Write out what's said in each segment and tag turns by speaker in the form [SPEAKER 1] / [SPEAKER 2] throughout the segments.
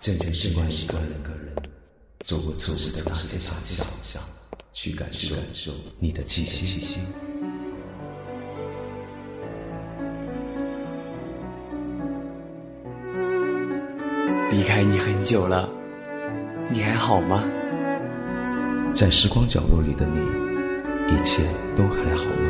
[SPEAKER 1] 渐渐习惯一个人，走过城市的大街小巷，去感受你的气息。
[SPEAKER 2] 离开你很久了，你还好吗？
[SPEAKER 1] 在时光角落里的你，一切都还好吗？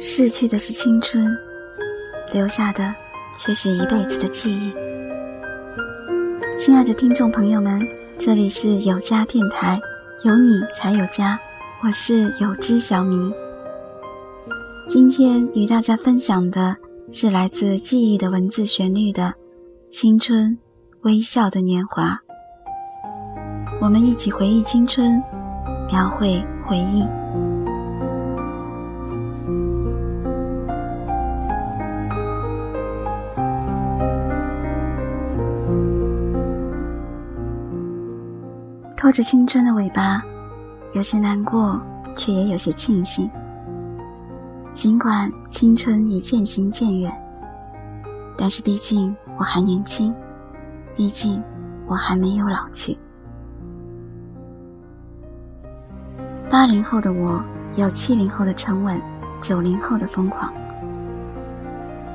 [SPEAKER 3] 逝去的是青春，留下的却是一辈子的记忆。亲爱的听众朋友们，这里是有家电台，有你才有家，我是有知小迷。今天与大家分享的是来自记忆的文字旋律的《青春微笑的年华》，我们一起回忆青春，描绘回忆。拖着青春的尾巴，有些难过，却也有些庆幸。尽管青春已渐行渐远，但是毕竟我还年轻，毕竟我还没有老去。八零后的我，有七零后的沉稳，九零后的疯狂。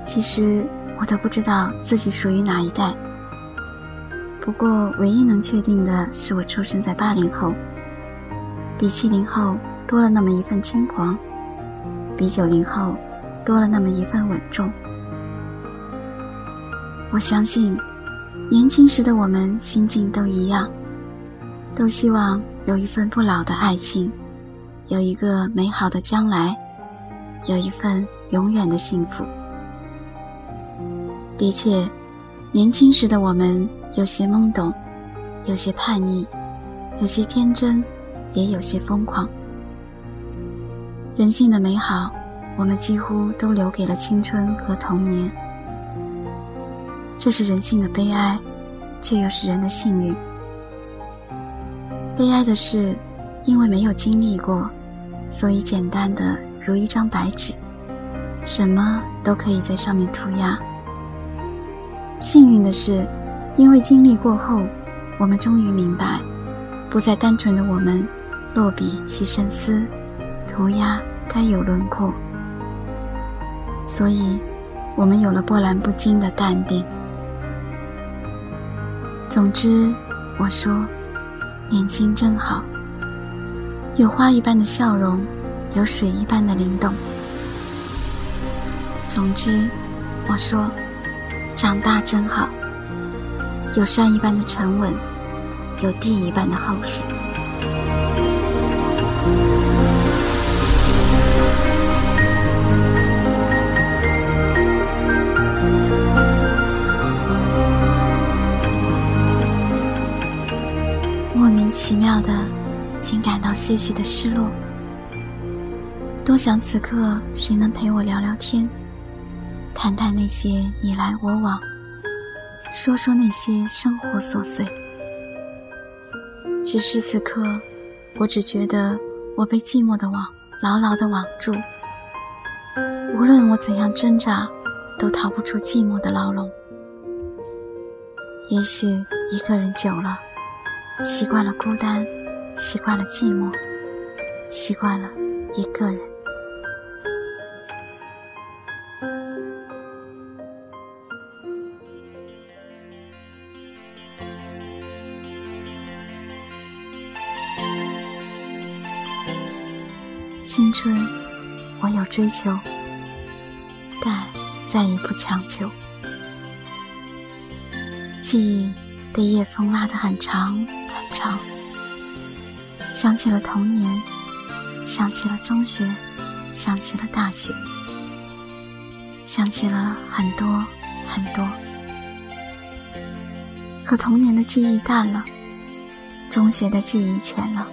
[SPEAKER 3] 其实我都不知道自己属于哪一代。不过，唯一能确定的是，我出生在八零后，比七零后多了那么一份轻狂，比九零后多了那么一份稳重。我相信，年轻时的我们心境都一样，都希望有一份不老的爱情，有一个美好的将来，有一份永远的幸福。的确，年轻时的我们。有些懵懂，有些叛逆，有些天真，也有些疯狂。人性的美好，我们几乎都留给了青春和童年。这是人性的悲哀，却又是人的幸运。悲哀的是，因为没有经历过，所以简单的如一张白纸，什么都可以在上面涂鸦。幸运的是。因为经历过后，我们终于明白，不再单纯的我们，落笔需深思，涂鸦该有轮廓。所以，我们有了波澜不惊的淡定。总之，我说，年轻真好，有花一般的笑容，有水一般的灵动。总之，我说，长大真好。有山一般的沉稳，有地一般的厚实。莫名其妙的，竟感到些许的失落。多想此刻谁能陪我聊聊天，谈谈那些你来我往。说说那些生活琐碎，只是此刻，我只觉得我被寂寞的网牢牢的网住。无论我怎样挣扎，都逃不出寂寞的牢笼。也许一个人久了，习惯了孤单，习惯了寂寞，习惯了一个人。春，我有追求，但再也不强求。记忆被夜风拉得很长很长，想起了童年，想起了中学，想起了大学，想起了很多很多。可童年的记忆淡了，中学的记忆浅了，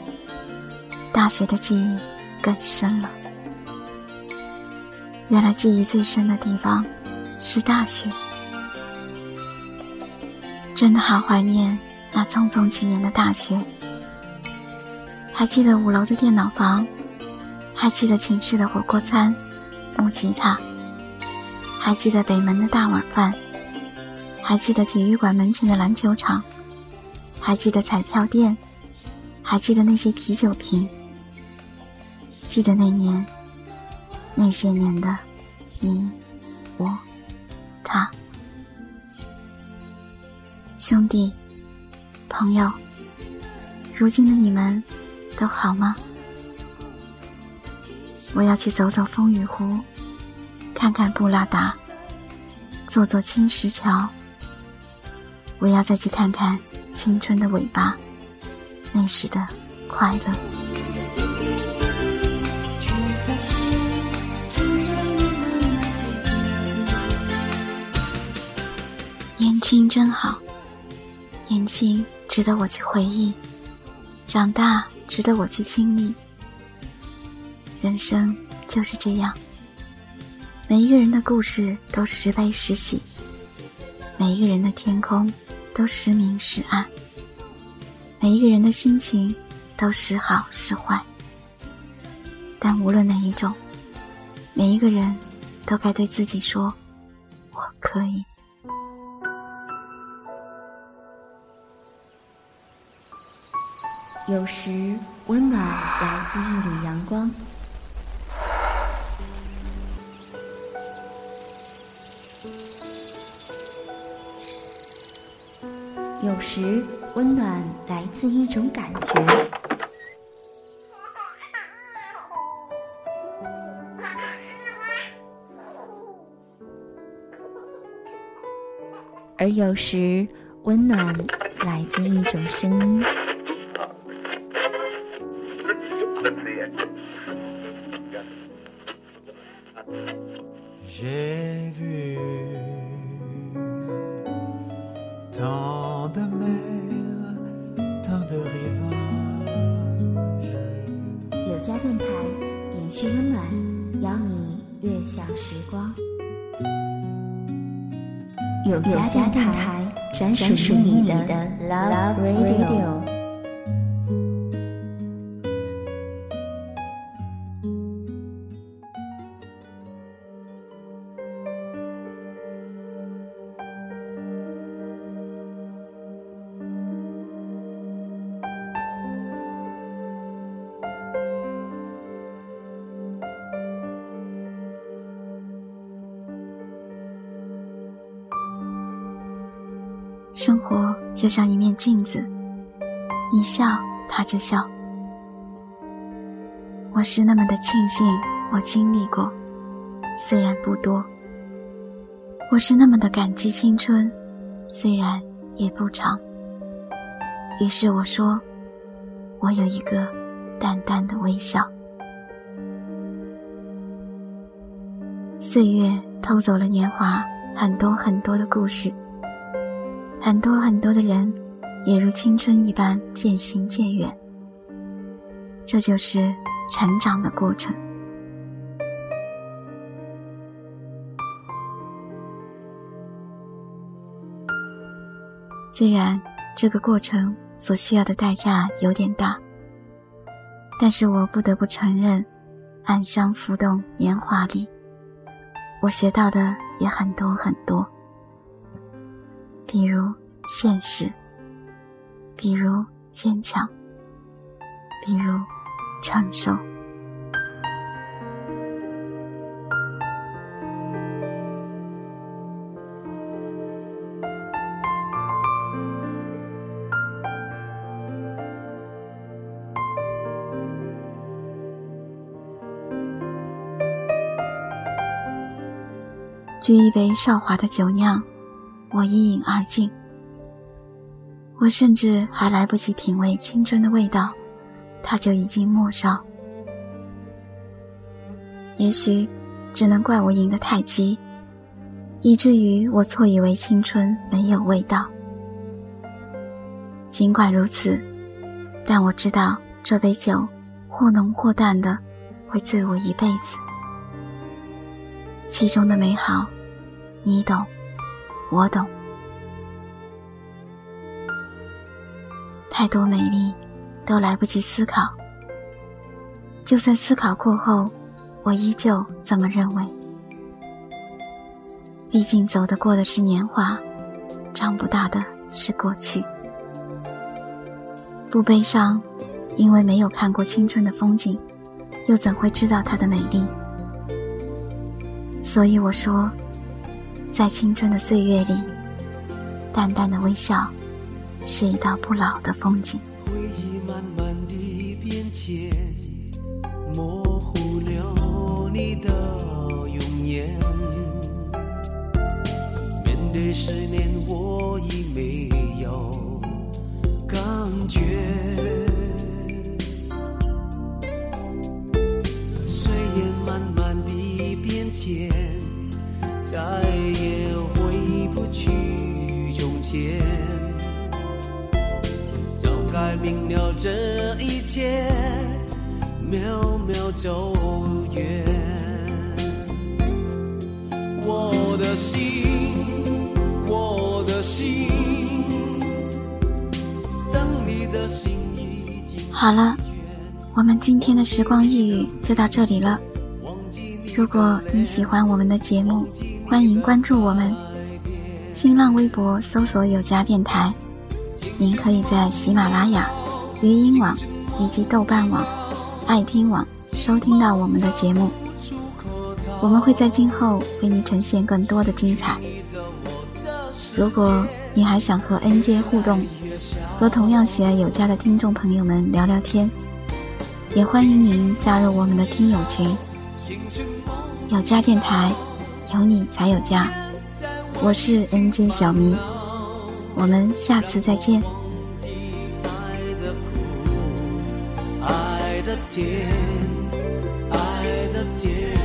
[SPEAKER 3] 大学的记忆更深了。原来记忆最深的地方是大学，真的好怀念那匆匆几年的大学。还记得五楼的电脑房，还记得寝室的火锅餐、木吉他，还记得北门的大碗饭。还记得体育馆门前的篮球场，还记得彩票店，还记得那些啤酒瓶，记得那年，那些年的你，我，他，兄弟，朋友，如今的你们都好吗？我要去走走风雨湖，看看布拉达，坐坐青石桥。我要再去看看青春的尾巴，那时的快乐。轻真好，年轻值得我去回忆，长大值得我去经历。人生就是这样，每一个人的故事都时悲时喜，每一个人的天空。都时明时暗，每一个人的心情都时好时坏。但无论哪一种，每一个人都该对自己说：“我可以。”
[SPEAKER 4] 有时温暖来自一缕阳光。有时，温暖来自一种感觉；而有时，温暖来自一种声音。有家电台，专属属于你的 Love Radio。
[SPEAKER 3] 生活就像一面镜子，你笑，他就笑。我是那么的庆幸我经历过，虽然不多；我是那么的感激青春，虽然也不长。于是我说，我有一个淡淡的微笑。岁月偷走了年华，很多很多的故事。很多很多的人，也如青春一般渐行渐远。这就是成长的过程。虽然这个过程所需要的代价有点大，但是我不得不承认，暗香浮动年华里，我学到的也很多很多。比如现实比如坚强比如长寿。举一杯韶华的酒酿我一饮而尽。我甚至还来不及品味青春的味道，它就已经末梢。也许，只能怪我饮得太急，以至于我错以为青春没有味道。尽管如此，但我知道这杯酒，或浓或淡的，会醉我一辈子。其中的美好，你懂，我懂。太多美丽，都来不及思考。就算思考过后，我依旧这么认为。毕竟走得过的是年华，长不大的是过去。不悲伤，因为没有看过青春的风景，又怎会知道它的美丽？所以我说，在青春的岁月里，淡淡的微笑。是一道不老的风景。
[SPEAKER 5] 回忆慢慢地变迁，改明了这一切，渺渺走远。我的心，我的心，等你的心已经
[SPEAKER 3] 好了，我们今天的时光一语就到这里了。如果你喜欢我们的节目，欢迎关注我们，新浪微博搜索有家电台。您可以在喜马拉雅、鱼音网以及豆瓣网、爱听网收听到我们的节目。我们会在今后为您呈现更多的精彩。如果你还想和 N J 互动，和同样喜爱有家的听众朋友们聊聊天，也欢迎您加入我们的听友群。有家电台，有你才有家。我是 N J 小迷。我们下次再见。
[SPEAKER 5] 天，爱的结。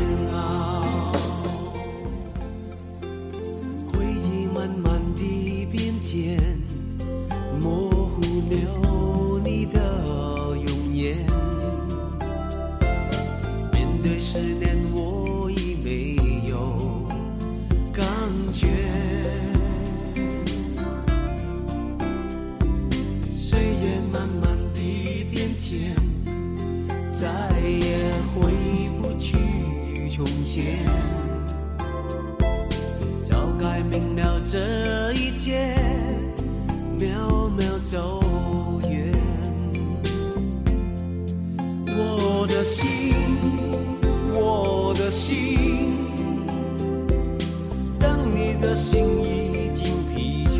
[SPEAKER 5] 心已经疲倦，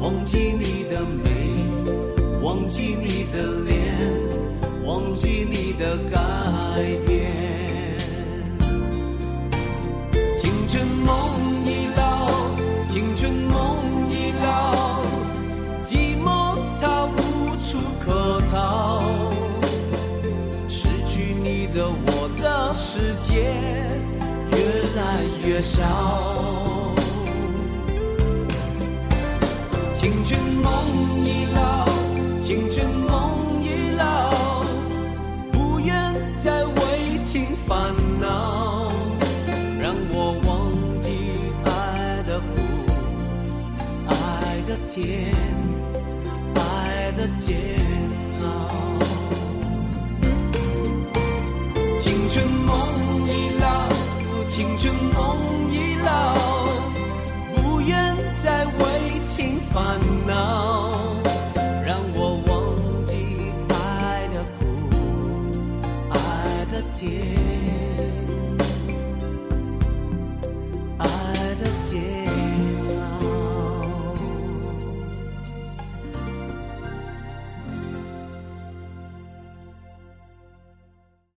[SPEAKER 5] 忘记你的美，忘记你的脸，忘记你的改变。青春梦已老，青春梦已老，寂寞它无处可逃。失去你的我的世界越来越少。梦已老，青春梦已老，不愿再为情烦恼，让我忘记爱的苦，爱的甜，爱的煎